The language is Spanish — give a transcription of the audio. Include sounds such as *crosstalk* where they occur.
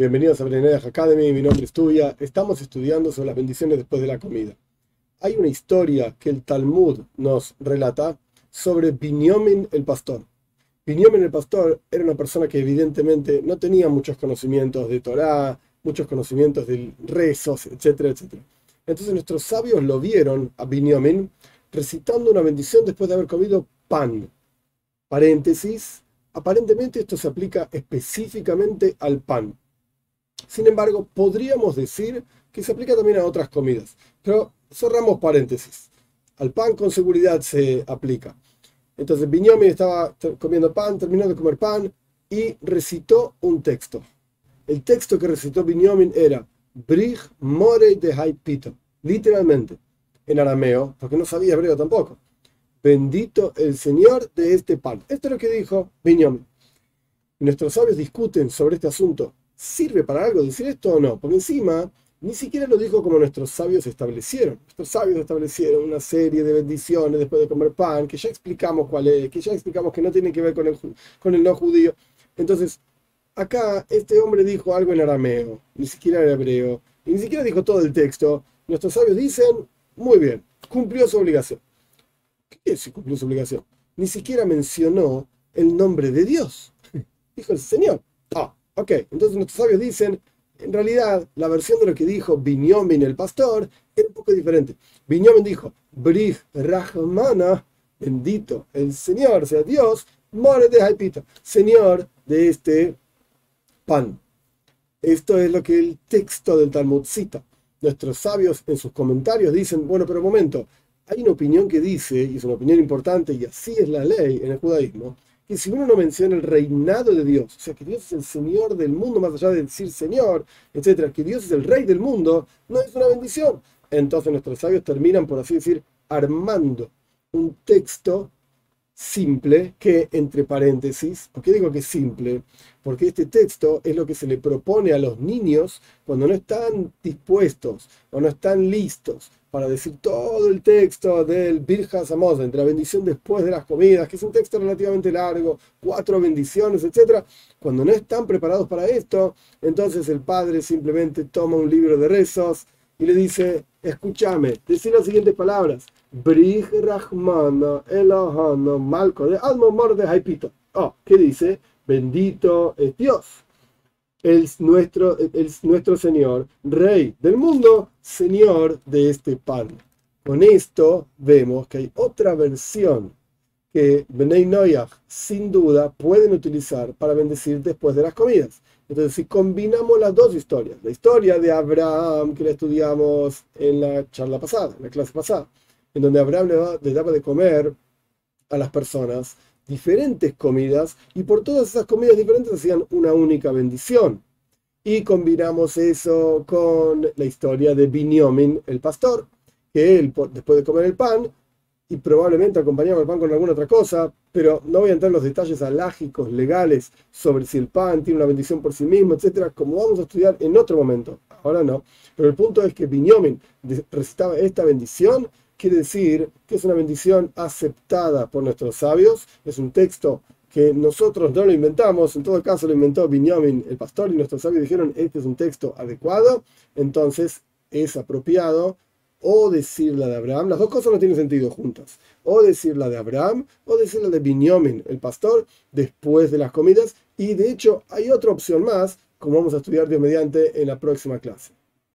Bienvenidos a Brenedaj Academy, mi nombre es Tuya. Estamos estudiando sobre las bendiciones después de la comida. Hay una historia que el Talmud nos relata sobre Binyamin el pastor. Binyamin el pastor era una persona que evidentemente no tenía muchos conocimientos de Torah, muchos conocimientos de rezos, etcétera, etcétera. Entonces nuestros sabios lo vieron a Binyamin recitando una bendición después de haber comido pan. Paréntesis, aparentemente esto se aplica específicamente al pan. Sin embargo, podríamos decir que se aplica también a otras comidas. Pero cerramos paréntesis. Al pan con seguridad se aplica. Entonces Binyamin estaba comiendo pan, terminó de comer pan y recitó un texto. El texto que recitó Binyamin era Brich More de Haipito, literalmente, en arameo, porque no sabía hebreo tampoco. Bendito el Señor de este pan. Esto es lo que dijo Binyamin. Y nuestros sabios discuten sobre este asunto ¿Sirve para algo decir esto o no? Porque encima ni siquiera lo dijo como nuestros sabios establecieron. Nuestros sabios establecieron una serie de bendiciones después de comer pan, que ya explicamos cuál es, que ya explicamos que no tiene que ver con el, no judío. Entonces, acá este hombre dijo algo en arameo, ni siquiera en hebreo, y ni siquiera dijo todo el texto. Nuestros sabios dicen, muy bien, cumplió su obligación. ¿Qué es si cumplió su obligación? Ni siquiera mencionó el nombre de Dios. *laughs* Dijo el Señor. Ok, entonces nuestros sabios dicen, en realidad la versión de lo que dijo Binyamin el pastor era un poco diferente. Binyamin dijo, Brij Rahmana, bendito el Señor, sea Dios, more de Haipita, Señor de este pan. Esto es lo que el texto del Talmud cita. Nuestros sabios en sus comentarios dicen, bueno, pero un momento, hay una opinión que dice, y es una opinión importante, y así es la ley en el judaísmo, que si uno no menciona el reinado de Dios, o sea, que Dios es el Señor del mundo, más allá de decir Señor, etcétera, que Dios es el Rey del mundo, no es una bendición. Entonces nuestros sabios terminan, por así decir, armando un texto simple que, entre paréntesis, ¿por qué digo que simple? Porque este texto es lo que se le propone a los niños cuando no están dispuestos o no están listos para decir todo el texto del Birjas Amos, de la bendición después de las comidas, que es un texto relativamente largo, cuatro bendiciones, etc. Cuando no están preparados para esto, entonces el padre simplemente toma un libro de rezos y le dice, escúchame, decir las siguientes palabras. Brij Rahmana Elohana Malco de Alma de Haipito. Oh, ¿qué dice? Bendito es Dios el, nuestro, el, nuestro Señor, Rey del mundo, Señor de este pan. Con esto vemos que hay otra versión que Benei Noyach sin duda pueden utilizar para bendecir después de las comidas. Entonces, si combinamos las dos historias, la historia de Abraham que la estudiamos en la charla pasada, en la clase pasada, en donde Abraham le daba de comer a las personas, diferentes comidas y por todas esas comidas diferentes hacían una única bendición. Y combinamos eso con la historia de Binyomin, el pastor, que él, después de comer el pan, y probablemente acompañaba el pan con alguna otra cosa, pero no voy a entrar en los detalles alágicos, legales, sobre si el pan tiene una bendición por sí mismo, etcétera, como vamos a estudiar en otro momento. Ahora no. Pero el punto es que Binyomin recitaba esta bendición quiere decir que es una bendición aceptada por nuestros sabios, es un texto que nosotros no lo inventamos, en todo caso lo inventó Binyamin, el pastor, y nuestros sabios dijeron, este es un texto adecuado, entonces es apropiado o decir la de Abraham, las dos cosas no tienen sentido juntas, o decir la de Abraham o decir la de Binyamin, el pastor, después de las comidas, y de hecho hay otra opción más, como vamos a estudiar Dios mediante en la próxima clase.